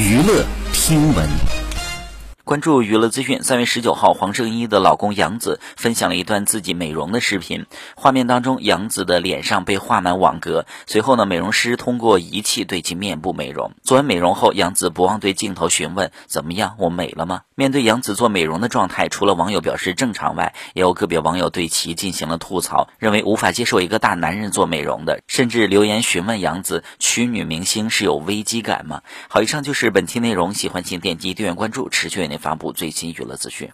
娱乐听闻。关注娱乐资讯。三月十九号，黄圣依的老公杨紫分享了一段自己美容的视频。画面当中，杨紫的脸上被画满网格。随后呢，美容师通过仪器对其面部美容。做完美容后，杨紫不忘对镜头询问：“怎么样？我美了吗？”面对杨紫做美容的状态，除了网友表示正常外，也有个别网友对其进行了吐槽，认为无法接受一个大男人做美容的，甚至留言询问杨紫娶女明星是有危机感吗？好，以上就是本期内容，喜欢请点击订阅关注，持续为您。发布最新娱乐资讯。